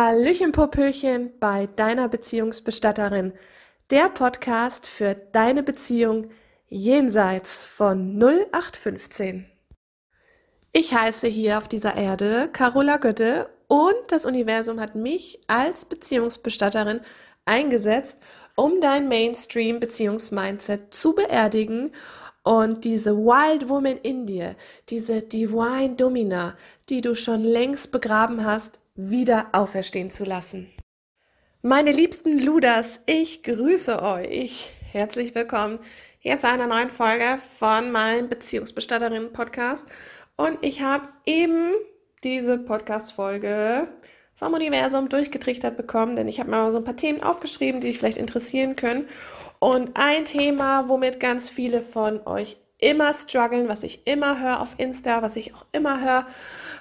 Hallöchen Popöchen bei deiner Beziehungsbestatterin. Der Podcast für deine Beziehung jenseits von 0815. Ich heiße hier auf dieser Erde Carola Götte und das Universum hat mich als Beziehungsbestatterin eingesetzt, um dein Mainstream-Beziehungsmindset zu beerdigen und diese Wild Woman in dir, diese Divine Domina, die du schon längst begraben hast, wieder auferstehen zu lassen. Meine liebsten Ludas, ich grüße euch. Herzlich willkommen hier zu einer neuen Folge von meinem Beziehungsbestatterinnen-Podcast. Und ich habe eben diese Podcast-Folge vom Universum durchgetrichtert bekommen, denn ich habe mal so ein paar Themen aufgeschrieben, die dich vielleicht interessieren können. Und ein Thema, womit ganz viele von euch immer strugglen, was ich immer höre auf Insta, was ich auch immer höre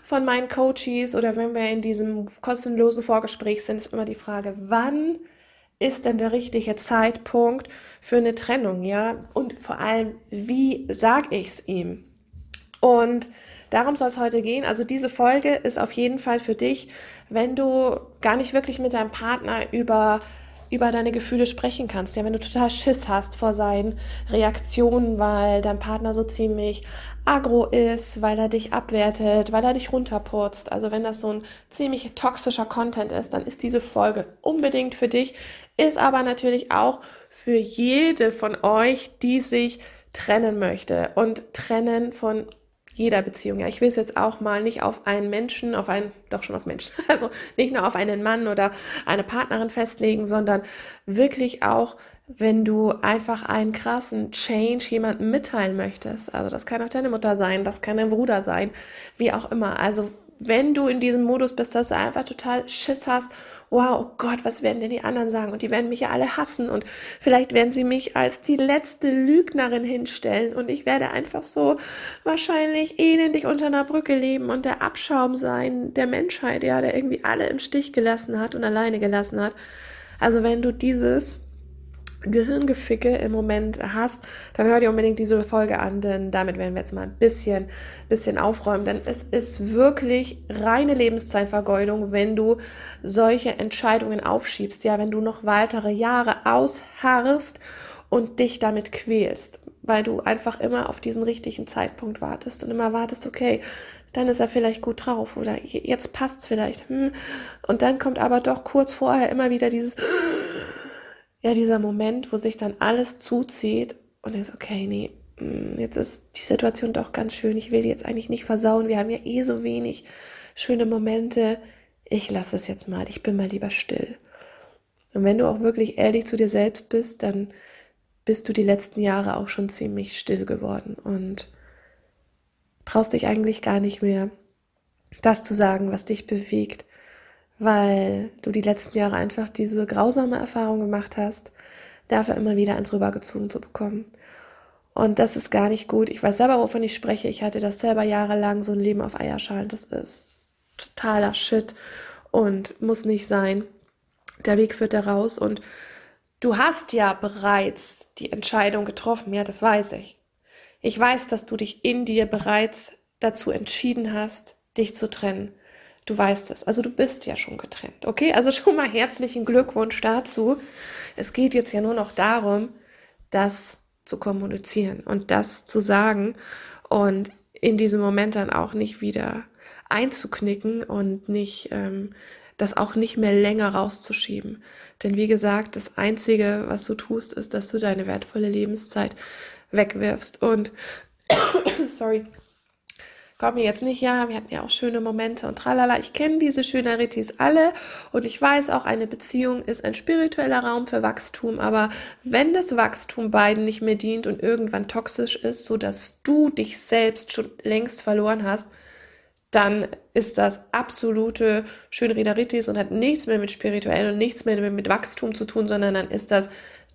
von meinen Coaches oder wenn wir in diesem kostenlosen Vorgespräch sind, ist immer die Frage, wann ist denn der richtige Zeitpunkt für eine Trennung, ja? Und vor allem, wie sag ich's ihm? Und darum soll es heute gehen. Also diese Folge ist auf jeden Fall für dich, wenn du gar nicht wirklich mit deinem Partner über über deine Gefühle sprechen kannst. Ja, wenn du total Schiss hast vor seinen Reaktionen, weil dein Partner so ziemlich agro ist, weil er dich abwertet, weil er dich runterputzt. Also wenn das so ein ziemlich toxischer Content ist, dann ist diese Folge unbedingt für dich, ist aber natürlich auch für jede von euch, die sich trennen möchte und trennen von jeder Beziehung. Ja, ich will es jetzt auch mal nicht auf einen Menschen, auf einen, doch schon auf Menschen, also nicht nur auf einen Mann oder eine Partnerin festlegen, sondern wirklich auch, wenn du einfach einen krassen Change jemandem mitteilen möchtest. Also das kann auch deine Mutter sein, das kann dein Bruder sein, wie auch immer. Also wenn du in diesem Modus bist, dass du einfach total Schiss hast wow, oh Gott, was werden denn die anderen sagen? Und die werden mich ja alle hassen und vielleicht werden sie mich als die letzte Lügnerin hinstellen und ich werde einfach so wahrscheinlich elendig unter einer Brücke leben und der Abschaum sein der Menschheit, ja, der irgendwie alle im Stich gelassen hat und alleine gelassen hat. Also wenn du dieses Gehirngeficke im Moment hast, dann hör dir unbedingt diese Folge an, denn damit werden wir jetzt mal ein bisschen, bisschen aufräumen. Denn es ist wirklich reine Lebenszeitvergeudung, wenn du solche Entscheidungen aufschiebst. Ja, wenn du noch weitere Jahre ausharrst und dich damit quälst, weil du einfach immer auf diesen richtigen Zeitpunkt wartest und immer wartest, okay, dann ist er vielleicht gut drauf oder jetzt passt's vielleicht. Hm. Und dann kommt aber doch kurz vorher immer wieder dieses ja, dieser Moment, wo sich dann alles zuzieht und ist, okay, nee, mm, jetzt ist die Situation doch ganz schön, ich will die jetzt eigentlich nicht versauen, wir haben ja eh so wenig schöne Momente, ich lasse es jetzt mal, ich bin mal lieber still. Und wenn du auch wirklich ehrlich zu dir selbst bist, dann bist du die letzten Jahre auch schon ziemlich still geworden. Und traust dich eigentlich gar nicht mehr, das zu sagen, was dich bewegt, weil du die letzten Jahre einfach diese grausame Erfahrung gemacht hast, dafür immer wieder eins rübergezogen zu bekommen. Und das ist gar nicht gut. Ich weiß selber, wovon ich spreche. Ich hatte das selber jahrelang, so ein Leben auf Eierschalen. Das ist totaler Shit und muss nicht sein. Der Weg führt da raus und du hast ja bereits die Entscheidung getroffen. Ja, das weiß ich. Ich weiß, dass du dich in dir bereits dazu entschieden hast, dich zu trennen. Du weißt es. Also du bist ja schon getrennt. Okay, also schon mal herzlichen Glückwunsch dazu. Es geht jetzt ja nur noch darum, das zu kommunizieren und das zu sagen und in diesem Moment dann auch nicht wieder einzuknicken und nicht ähm, das auch nicht mehr länger rauszuschieben. Denn wie gesagt, das Einzige, was du tust, ist, dass du deine wertvolle Lebenszeit wegwirfst. Und sorry, komm mir jetzt nicht, ja, wir hatten ja auch schöne Momente und tralala. Ich kenne diese Schöneritis alle und ich weiß auch, eine Beziehung ist ein spiritueller Raum für Wachstum, aber wenn das Wachstum beiden nicht mehr dient und irgendwann toxisch ist, so dass du dich selbst schon längst verloren hast, dann ist das absolute Schönrederitis und hat nichts mehr mit spirituell und nichts mehr mit Wachstum zu tun, sondern dann ist das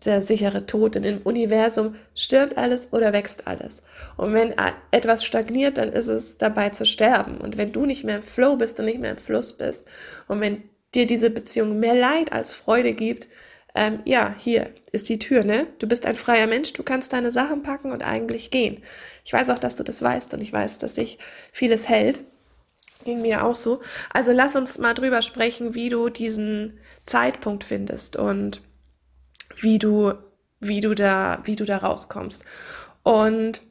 der sichere Tod. Denn im Universum stirbt alles oder wächst alles. Und wenn etwas stagniert, dann ist es dabei zu sterben. Und wenn du nicht mehr im Flow bist und nicht mehr im Fluss bist und wenn dir diese Beziehung mehr Leid als Freude gibt, ähm, ja, hier ist die Tür, ne? Du bist ein freier Mensch, du kannst deine Sachen packen und eigentlich gehen. Ich weiß auch, dass du das weißt und ich weiß, dass sich vieles hält. Ging mir auch so. Also lass uns mal drüber sprechen, wie du diesen Zeitpunkt findest und wie du, wie du da, wie du da rauskommst. Und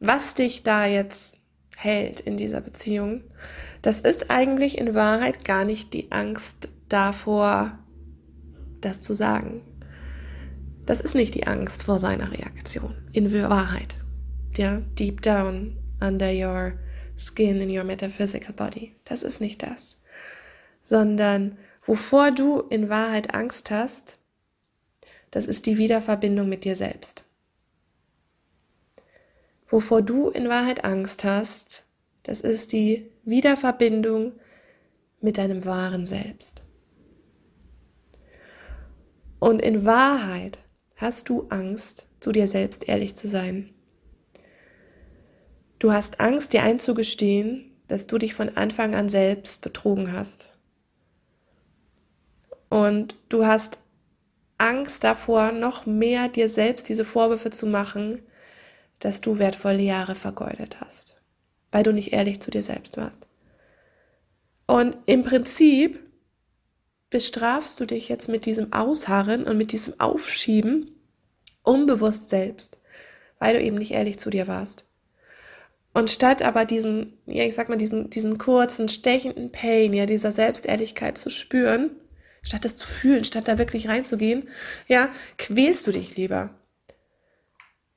was dich da jetzt hält in dieser Beziehung, das ist eigentlich in Wahrheit gar nicht die Angst davor, das zu sagen. Das ist nicht die Angst vor seiner Reaktion. In Wahrheit. Ja, deep down under your skin in your metaphysical body. Das ist nicht das. Sondern wovor du in Wahrheit Angst hast, das ist die Wiederverbindung mit dir selbst. Wovor du in Wahrheit Angst hast, das ist die Wiederverbindung mit deinem wahren Selbst. Und in Wahrheit hast du Angst, zu dir selbst ehrlich zu sein. Du hast Angst, dir einzugestehen, dass du dich von Anfang an selbst betrogen hast. Und du hast Angst davor, noch mehr dir selbst diese Vorwürfe zu machen, dass du wertvolle Jahre vergeudet hast, weil du nicht ehrlich zu dir selbst warst. Und im Prinzip bestrafst du dich jetzt mit diesem Ausharren und mit diesem Aufschieben unbewusst selbst, weil du eben nicht ehrlich zu dir warst. Und statt aber diesen, ja, ich sag mal, diesen, diesen kurzen, stechenden Pain, ja, dieser Selbstehrlichkeit zu spüren, statt es zu fühlen, statt da wirklich reinzugehen, ja, quälst du dich lieber.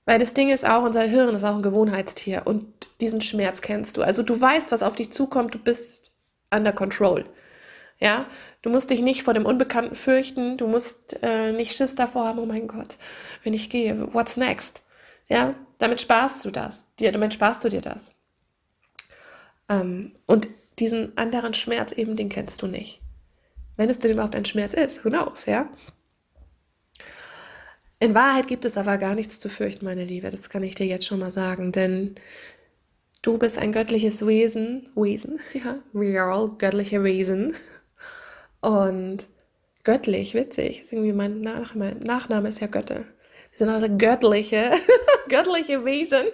Weil das Ding ist auch, unser Hirn ist auch ein Gewohnheitstier und diesen Schmerz kennst du. Also du weißt, was auf dich zukommt, du bist under control. Ja, du musst dich nicht vor dem Unbekannten fürchten, du musst äh, nicht Schiss davor haben, oh mein Gott, wenn ich gehe, what's next? Ja, damit sparst du das, dir, damit sparst du dir das. Ähm, und diesen anderen Schmerz eben, den kennst du nicht. Wenn es denn überhaupt ein Schmerz ist, who knows, ja? In Wahrheit gibt es aber gar nichts zu fürchten, meine Liebe, das kann ich dir jetzt schon mal sagen, denn du bist ein göttliches Wesen, Wesen, ja, we are all göttliche Wesen. Und göttlich, witzig, irgendwie mein Nachname, Nachname ist ja Götte. Wir sind also göttliche, göttliche Wesen.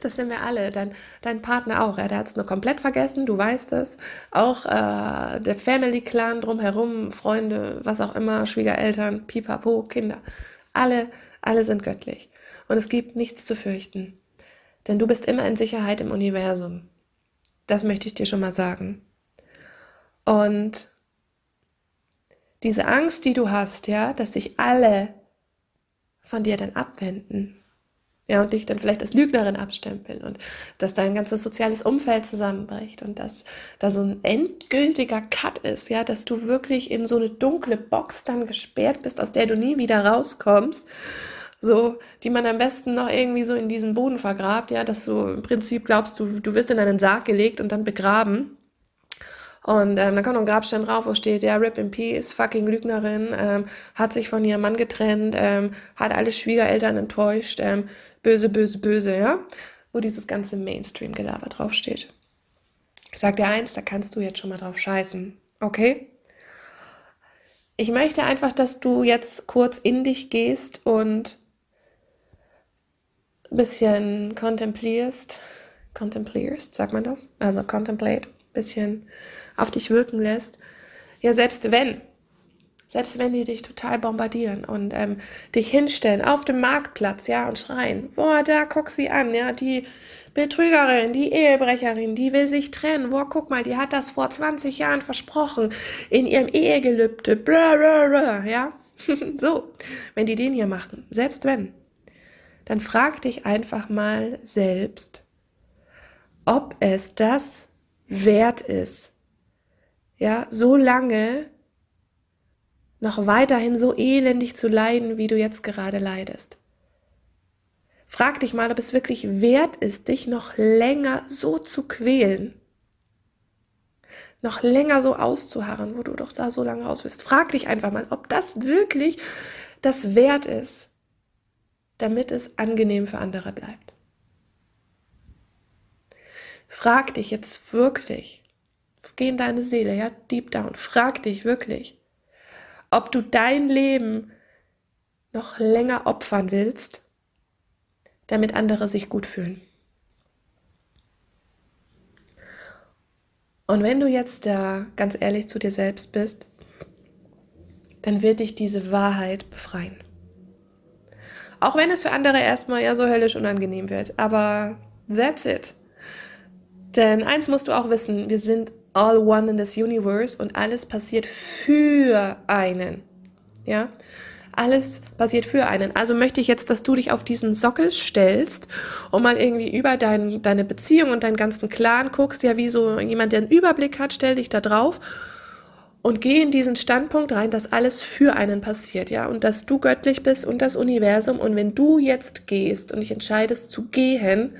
Das sind wir alle. Dein, dein Partner auch. Der hat es nur komplett vergessen, du weißt es. Auch äh, der Family Clan drumherum, Freunde, was auch immer, Schwiegereltern, Pipapo, Kinder. Alle, alle sind göttlich. Und es gibt nichts zu fürchten. Denn du bist immer in Sicherheit im Universum. Das möchte ich dir schon mal sagen. Und diese Angst, die du hast, ja, dass sich alle von dir dann abwenden, ja, und dich dann vielleicht als Lügnerin abstempeln und dass dein ganzes soziales Umfeld zusammenbricht und dass da so ein endgültiger Cut ist, ja, dass du wirklich in so eine dunkle Box dann gesperrt bist, aus der du nie wieder rauskommst, so, die man am besten noch irgendwie so in diesen Boden vergrabt, ja, dass du im Prinzip glaubst, du, du wirst in einen Sarg gelegt und dann begraben. Und ähm, dann kommt noch ein Grabstein drauf, wo steht, ja, Rip in Peace, fucking Lügnerin, ähm, hat sich von ihrem Mann getrennt, ähm, hat alle Schwiegereltern enttäuscht, ähm, böse, böse, böse, ja, wo dieses ganze Mainstream-Gelaber draufsteht. Ich sag dir eins, da kannst du jetzt schon mal drauf scheißen, okay? Ich möchte einfach, dass du jetzt kurz in dich gehst und ein bisschen kontemplierst, kontemplierst, sagt man das? Also contemplate, bisschen auf dich wirken lässt. Ja, selbst wenn, selbst wenn die dich total bombardieren und ähm, dich hinstellen auf dem Marktplatz, ja, und schreien, boah, da guck sie an, ja, die Betrügerin, die Ehebrecherin, die will sich trennen, boah, guck mal, die hat das vor 20 Jahren versprochen in ihrem Ehegelübde, bla, bla, bla, ja. so, wenn die den hier machen, selbst wenn, dann frag dich einfach mal selbst, ob es das wert ist, ja, so lange noch weiterhin so elendig zu leiden, wie du jetzt gerade leidest. Frag dich mal, ob es wirklich wert ist, dich noch länger so zu quälen. Noch länger so auszuharren, wo du doch da so lange raus bist. Frag dich einfach mal, ob das wirklich das wert ist, damit es angenehm für andere bleibt. Frag dich jetzt wirklich, Geh in deine Seele, ja, deep down. Frag dich wirklich, ob du dein Leben noch länger opfern willst, damit andere sich gut fühlen. Und wenn du jetzt da ganz ehrlich zu dir selbst bist, dann wird dich diese Wahrheit befreien. Auch wenn es für andere erstmal ja so höllisch unangenehm wird. Aber that's it. Denn eins musst du auch wissen, wir sind all one in this universe und alles passiert für einen. Ja? Alles passiert für einen. Also möchte ich jetzt, dass du dich auf diesen Sockel stellst und mal irgendwie über dein, deine Beziehung und deinen ganzen Clan guckst, ja, wie so jemand, der einen Überblick hat, stell dich da drauf und geh in diesen Standpunkt rein, dass alles für einen passiert, ja, und dass du göttlich bist und das Universum und wenn du jetzt gehst und dich entscheidest zu gehen,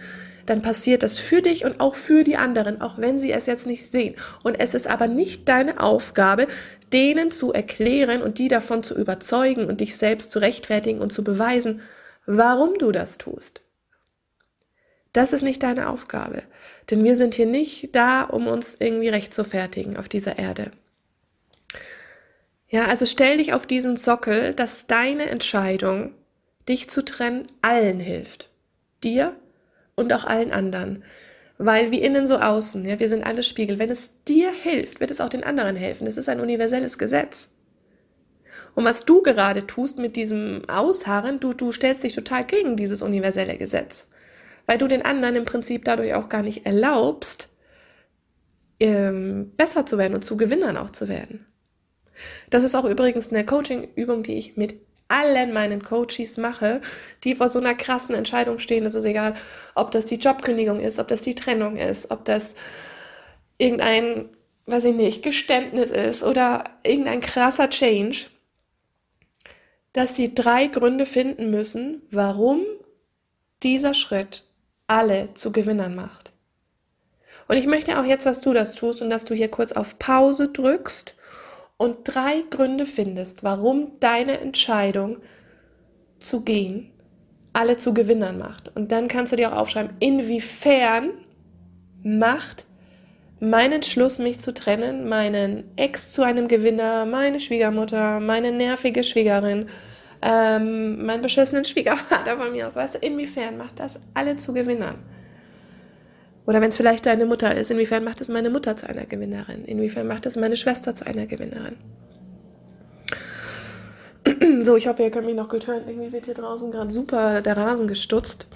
dann passiert das für dich und auch für die anderen, auch wenn sie es jetzt nicht sehen. Und es ist aber nicht deine Aufgabe, denen zu erklären und die davon zu überzeugen und dich selbst zu rechtfertigen und zu beweisen, warum du das tust. Das ist nicht deine Aufgabe, denn wir sind hier nicht da, um uns irgendwie recht zu fertigen auf dieser Erde. Ja, also stell dich auf diesen Sockel, dass deine Entscheidung, dich zu trennen, allen hilft. Dir und auch allen anderen. Weil wie innen so außen, ja, wir sind alle Spiegel. Wenn es dir hilft, wird es auch den anderen helfen. Es ist ein universelles Gesetz. Und was du gerade tust mit diesem Ausharren, du, du stellst dich total gegen dieses universelle Gesetz. Weil du den anderen im Prinzip dadurch auch gar nicht erlaubst, ähm, besser zu werden und zu Gewinnern auch zu werden. Das ist auch übrigens eine Coaching-Übung, die ich mit allen meinen Coaches mache, die vor so einer krassen Entscheidung stehen. Es ist egal, ob das die Jobkündigung ist, ob das die Trennung ist, ob das irgendein, weiß ich nicht, Geständnis ist oder irgendein krasser Change, dass sie drei Gründe finden müssen, warum dieser Schritt alle zu Gewinnern macht. Und ich möchte auch jetzt, dass du das tust und dass du hier kurz auf Pause drückst und drei Gründe findest, warum deine Entscheidung zu gehen alle zu Gewinnern macht. Und dann kannst du dir auch aufschreiben, inwiefern macht mein Entschluss, mich zu trennen, meinen Ex zu einem Gewinner, meine Schwiegermutter, meine nervige Schwiegerin, ähm, meinen beschissenen Schwiegervater von mir aus, weißt du, inwiefern macht das alle zu Gewinnern? Oder wenn es vielleicht deine Mutter ist, inwiefern macht es meine Mutter zu einer Gewinnerin? Inwiefern macht es meine Schwester zu einer Gewinnerin? So, ich hoffe, ihr könnt mich noch gut hören. Irgendwie wird hier draußen gerade super der Rasen gestutzt.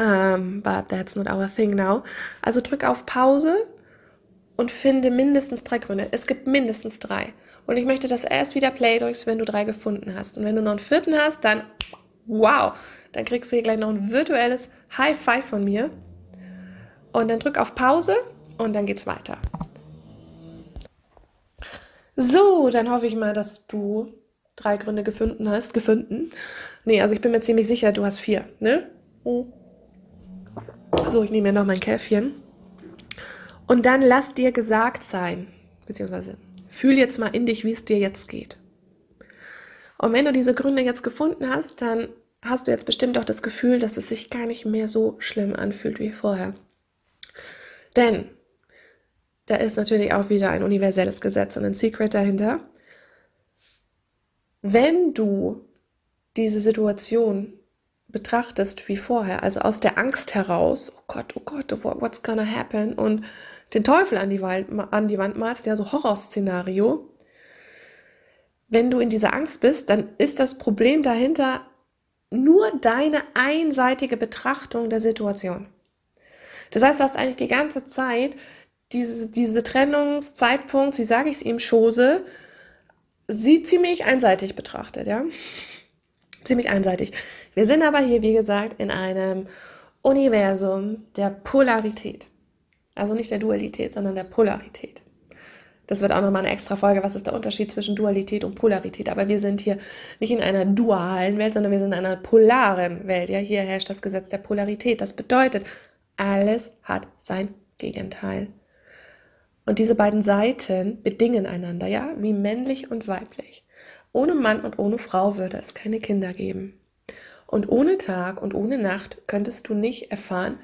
Um, but that's not our thing now. Also drück auf Pause und finde mindestens drei Gründe. Es gibt mindestens drei. Und ich möchte, dass erst wieder Play drückst, wenn du drei gefunden hast. Und wenn du noch einen vierten hast, dann wow, dann kriegst du hier gleich noch ein virtuelles High Five von mir. Und dann drück auf Pause und dann geht's weiter. So, dann hoffe ich mal, dass du drei Gründe gefunden hast. Gefunden? Nee, also ich bin mir ziemlich sicher, du hast vier, ne? So, ich nehme mir noch mein Käffchen. Und dann lass dir gesagt sein, beziehungsweise fühl jetzt mal in dich, wie es dir jetzt geht. Und wenn du diese Gründe jetzt gefunden hast, dann hast du jetzt bestimmt auch das Gefühl, dass es sich gar nicht mehr so schlimm anfühlt wie vorher. Denn da ist natürlich auch wieder ein universelles Gesetz und ein Secret dahinter. Wenn du diese Situation betrachtest wie vorher, also aus der Angst heraus, oh Gott, oh Gott, what's gonna happen und den Teufel an die, Wald, an die Wand malst, ja, so Horrorszenario. Wenn du in dieser Angst bist, dann ist das Problem dahinter nur deine einseitige Betrachtung der Situation. Das heißt, du hast eigentlich die ganze Zeit diese, diese Trennungszeitpunkt, wie sage ich es ihm, Chose, sie ziemlich einseitig betrachtet, ja. ziemlich einseitig. Wir sind aber hier, wie gesagt, in einem Universum der Polarität. Also nicht der Dualität, sondern der Polarität. Das wird auch nochmal eine extra Folge. Was ist der Unterschied zwischen Dualität und Polarität? Aber wir sind hier nicht in einer dualen Welt, sondern wir sind in einer polaren Welt. Ja, hier herrscht das Gesetz der Polarität. Das bedeutet, alles hat sein Gegenteil. Und diese beiden Seiten bedingen einander, ja, wie männlich und weiblich. Ohne Mann und ohne Frau würde es keine Kinder geben. Und ohne Tag und ohne Nacht könntest du nicht erfahren,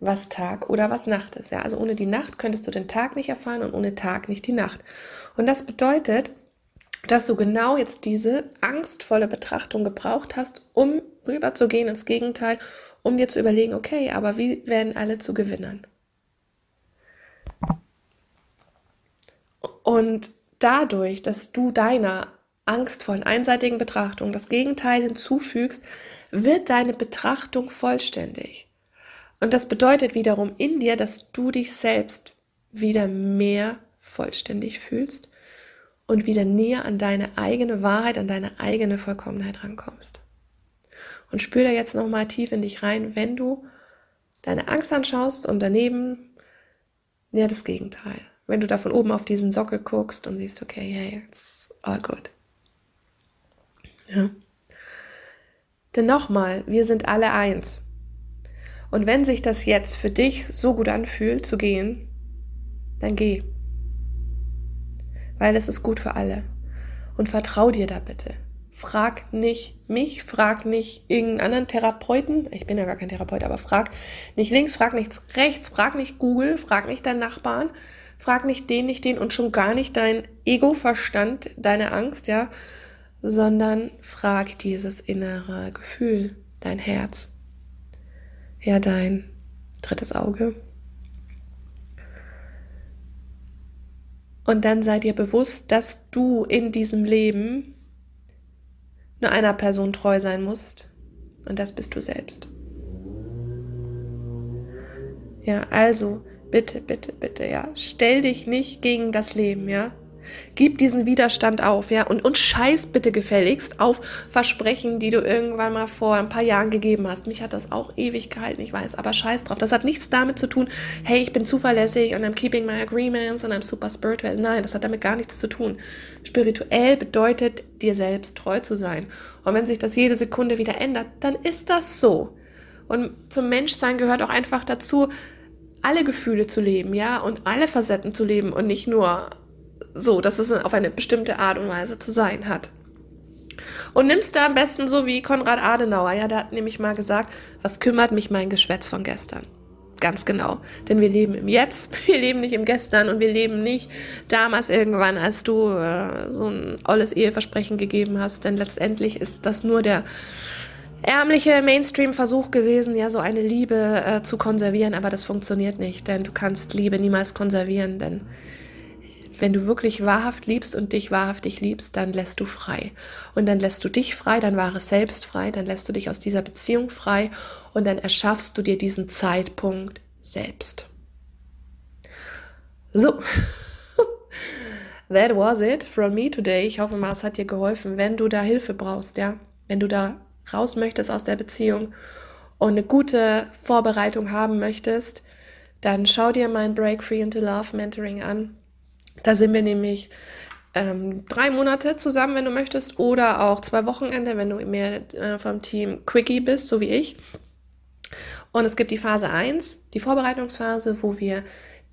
was Tag oder was Nacht ist. Ja, also ohne die Nacht könntest du den Tag nicht erfahren und ohne Tag nicht die Nacht. Und das bedeutet, dass du genau jetzt diese angstvolle Betrachtung gebraucht hast, um rüberzugehen ins Gegenteil um dir zu überlegen, okay, aber wie werden alle zu Gewinnern? Und dadurch, dass du deiner angstvollen, einseitigen Betrachtung das Gegenteil hinzufügst, wird deine Betrachtung vollständig. Und das bedeutet wiederum in dir, dass du dich selbst wieder mehr vollständig fühlst und wieder näher an deine eigene Wahrheit, an deine eigene Vollkommenheit rankommst. Und spür da jetzt nochmal tief in dich rein, wenn du deine Angst anschaust und daneben ja das Gegenteil. Wenn du da von oben auf diesen Sockel guckst und siehst, okay, hey, it's all good. Ja. Denn nochmal, wir sind alle eins. Und wenn sich das jetzt für dich so gut anfühlt, zu gehen, dann geh. Weil es ist gut für alle. Und vertrau dir da bitte. Frag nicht mich, frag nicht irgendeinen anderen Therapeuten. Ich bin ja gar kein Therapeut, aber frag nicht links, frag nicht rechts, frag nicht Google, frag nicht deinen Nachbarn, frag nicht den, nicht den und schon gar nicht dein Ego-Verstand, deine Angst, ja, sondern frag dieses innere Gefühl, dein Herz, ja, dein drittes Auge. Und dann sei dir bewusst, dass du in diesem Leben nur einer Person treu sein musst. Und das bist du selbst. Ja, also bitte, bitte, bitte, ja, stell dich nicht gegen das Leben, ja. Gib diesen Widerstand auf, ja, und, und scheiß bitte gefälligst auf Versprechen, die du irgendwann mal vor ein paar Jahren gegeben hast. Mich hat das auch ewig gehalten, ich weiß, aber scheiß drauf. Das hat nichts damit zu tun, hey, ich bin zuverlässig und I'm keeping my agreements und I'm super spiritual. Nein, das hat damit gar nichts zu tun. Spirituell bedeutet, dir selbst treu zu sein. Und wenn sich das jede Sekunde wieder ändert, dann ist das so. Und zum Menschsein gehört auch einfach dazu, alle Gefühle zu leben, ja, und alle Facetten zu leben und nicht nur so, dass es auf eine bestimmte Art und Weise zu sein hat. Und nimmst da am besten so wie Konrad Adenauer, ja, der hat nämlich mal gesagt, was kümmert mich mein Geschwätz von gestern? Ganz genau. Denn wir leben im Jetzt, wir leben nicht im Gestern und wir leben nicht damals irgendwann, als du äh, so ein olles Eheversprechen gegeben hast. Denn letztendlich ist das nur der ärmliche Mainstream-Versuch gewesen, ja, so eine Liebe äh, zu konservieren. Aber das funktioniert nicht, denn du kannst Liebe niemals konservieren, denn wenn du wirklich wahrhaft liebst und dich wahrhaftig liebst, dann lässt du frei. Und dann lässt du dich frei, dein wahres Selbst frei, dann lässt du dich aus dieser Beziehung frei und dann erschaffst du dir diesen Zeitpunkt selbst. So. That was it from me today. Ich hoffe mal, es hat dir geholfen. Wenn du da Hilfe brauchst, ja, wenn du da raus möchtest aus der Beziehung und eine gute Vorbereitung haben möchtest, dann schau dir mein Break Free into Love Mentoring an. Da sind wir nämlich ähm, drei Monate zusammen, wenn du möchtest, oder auch zwei Wochenende, wenn du mehr äh, vom Team Quickie bist, so wie ich. Und es gibt die Phase 1, die Vorbereitungsphase, wo wir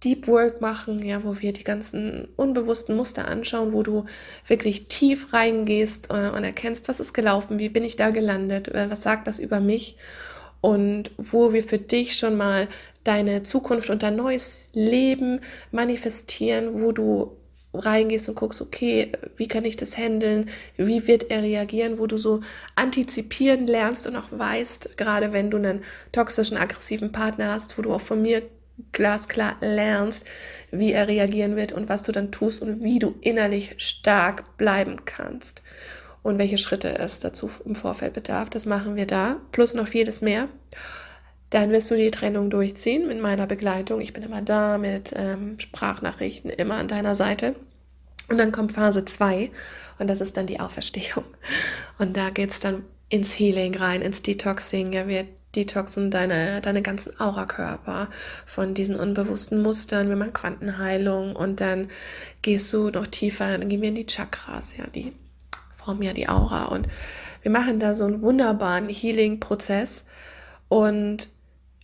Deep Work machen, ja, wo wir die ganzen unbewussten Muster anschauen, wo du wirklich tief reingehst äh, und erkennst, was ist gelaufen, wie bin ich da gelandet, äh, was sagt das über mich und wo wir für dich schon mal deine Zukunft und dein neues Leben manifestieren, wo du reingehst und guckst, okay, wie kann ich das handeln? Wie wird er reagieren? Wo du so antizipieren lernst und auch weißt, gerade wenn du einen toxischen, aggressiven Partner hast, wo du auch von mir glasklar lernst, wie er reagieren wird und was du dann tust und wie du innerlich stark bleiben kannst und welche Schritte es dazu im Vorfeld bedarf. Das machen wir da, plus noch vieles mehr. Dann wirst du die Trennung durchziehen mit meiner Begleitung. Ich bin immer da mit ähm, Sprachnachrichten, immer an deiner Seite. Und dann kommt Phase 2 und das ist dann die Auferstehung. Und da geht's dann ins Healing rein, ins Detoxing. Ja, wir detoxen deine, deine ganzen Aurakörper von diesen unbewussten Mustern. Wir machen Quantenheilung und dann gehst du noch tiefer, dann gehen wir in die Chakras, ja, die formen ja die Aura. Und wir machen da so einen wunderbaren Healing-Prozess und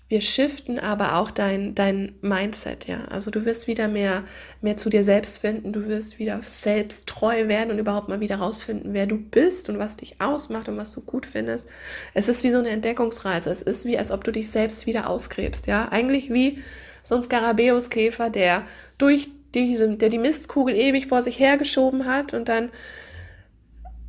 wir shiften aber auch dein, dein Mindset, ja. Also du wirst wieder mehr, mehr zu dir selbst finden, du wirst wieder selbst treu werden und überhaupt mal wieder rausfinden, wer du bist und was dich ausmacht und was du gut findest. Es ist wie so eine Entdeckungsreise. Es ist wie, als ob du dich selbst wieder ausgräbst, ja. Eigentlich wie so ein Skarabäuskäfer, der durch diese, der die Mistkugel ewig vor sich hergeschoben hat und dann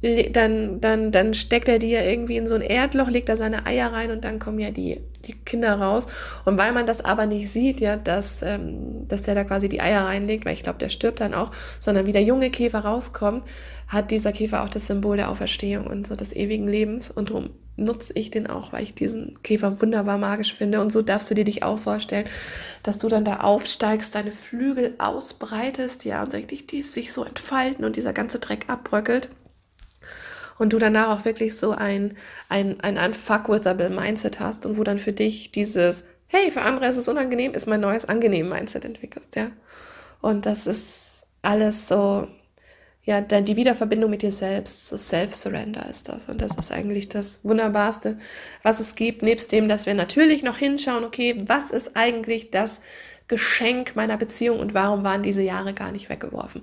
dann, dann, dann steckt er die ja irgendwie in so ein Erdloch, legt da seine Eier rein und dann kommen ja die, die Kinder raus. Und weil man das aber nicht sieht, ja, dass, ähm, dass der da quasi die Eier reinlegt, weil ich glaube, der stirbt dann auch, sondern wie der junge Käfer rauskommt, hat dieser Käfer auch das Symbol der Auferstehung und so des ewigen Lebens. Und darum nutze ich den auch, weil ich diesen Käfer wunderbar magisch finde. Und so darfst du dir dich auch vorstellen, dass du dann da aufsteigst, deine Flügel ausbreitest, ja, und eigentlich die sich so entfalten und dieser ganze Dreck abbröckelt. Und du danach auch wirklich so ein, ein, ein unfuckwithable Mindset hast und wo dann für dich dieses, hey, für andere ist es unangenehm, ist mein neues angenehm Mindset entwickelst, ja. Und das ist alles so, ja, dann die Wiederverbindung mit dir selbst, so Self-Surrender ist das. Und das ist eigentlich das Wunderbarste, was es gibt, nebst dem, dass wir natürlich noch hinschauen, okay, was ist eigentlich das Geschenk meiner Beziehung und warum waren diese Jahre gar nicht weggeworfen?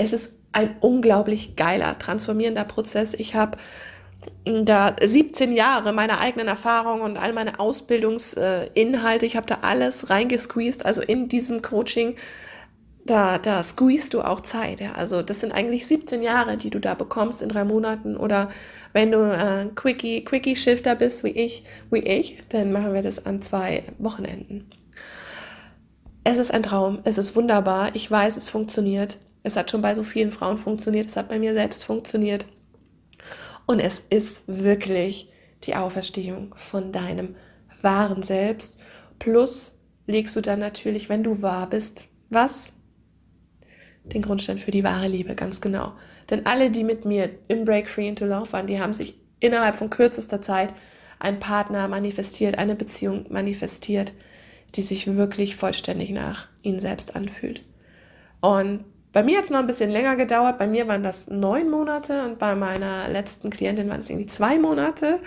Es ist ein unglaublich geiler, transformierender Prozess. Ich habe da 17 Jahre meiner eigenen Erfahrung und all meine Ausbildungsinhalte, ich habe da alles reingesqueezed, also in diesem Coaching da, da squeezest du auch Zeit. Ja? Also das sind eigentlich 17 Jahre, die du da bekommst in drei Monaten. Oder wenn du äh, Quickie, Quickie Shifter bist wie ich, wie ich, dann machen wir das an zwei Wochenenden. Es ist ein Traum, es ist wunderbar. Ich weiß, es funktioniert. Es hat schon bei so vielen Frauen funktioniert, es hat bei mir selbst funktioniert. Und es ist wirklich die Auferstehung von deinem wahren Selbst. Plus legst du dann natürlich, wenn du wahr bist, was? den Grundstein für die wahre Liebe, ganz genau. Denn alle, die mit mir im Break Free into Love waren, die haben sich innerhalb von kürzester Zeit einen Partner manifestiert, eine Beziehung manifestiert, die sich wirklich vollständig nach ihnen selbst anfühlt. Und bei mir hat es noch ein bisschen länger gedauert. Bei mir waren das neun Monate und bei meiner letzten Klientin waren es irgendwie zwei Monate.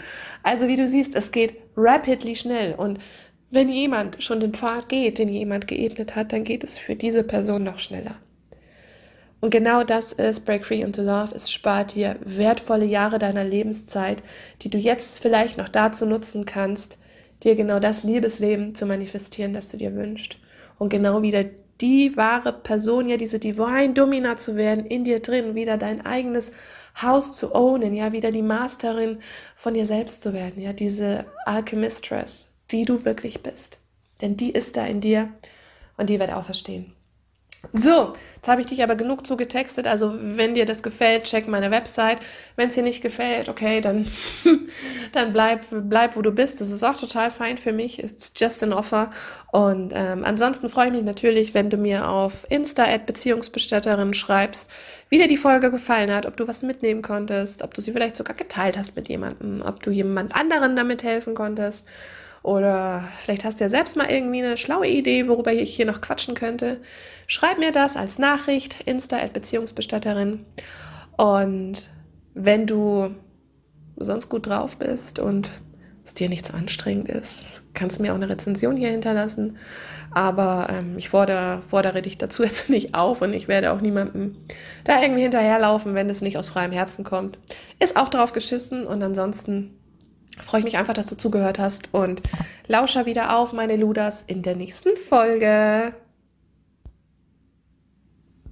Also wie du siehst, es geht rapidly schnell. Und wenn jemand schon den Pfad geht, den jemand geebnet hat, dann geht es für diese Person noch schneller. Und genau das ist Break Free into Love. Es spart dir wertvolle Jahre deiner Lebenszeit, die du jetzt vielleicht noch dazu nutzen kannst, dir genau das Liebesleben zu manifestieren, das du dir wünschst. Und genau wieder die wahre Person, ja, diese Divine Domina zu werden, in dir drin, wieder dein eigenes Haus zu ownen, ja, wieder die Masterin von dir selbst zu werden, ja, diese Alchemistress, die du wirklich bist. Denn die ist da in dir und die wird auch verstehen. So, jetzt habe ich dich aber genug zugetextet. Also, wenn dir das gefällt, check meine Website. Wenn es dir nicht gefällt, okay, dann, dann bleib, bleib, wo du bist. Das ist auch total fein für mich. It's just an offer. Und ähm, ansonsten freue ich mich natürlich, wenn du mir auf Insta at Beziehungsbestatterin schreibst, wie dir die Folge gefallen hat, ob du was mitnehmen konntest, ob du sie vielleicht sogar geteilt hast mit jemandem, ob du jemand anderen damit helfen konntest. Oder vielleicht hast du ja selbst mal irgendwie eine schlaue Idee, worüber ich hier noch quatschen könnte. Schreib mir das als Nachricht, Insta at Beziehungsbestatterin. Und wenn du sonst gut drauf bist und es dir nicht so anstrengend ist, kannst du mir auch eine Rezension hier hinterlassen. Aber ähm, ich fordere, fordere dich dazu jetzt nicht auf und ich werde auch niemandem da irgendwie hinterherlaufen, wenn es nicht aus freiem Herzen kommt. Ist auch drauf geschissen und ansonsten freue ich mich einfach, dass du zugehört hast und lauscher wieder auf meine Ludas in der nächsten Folge.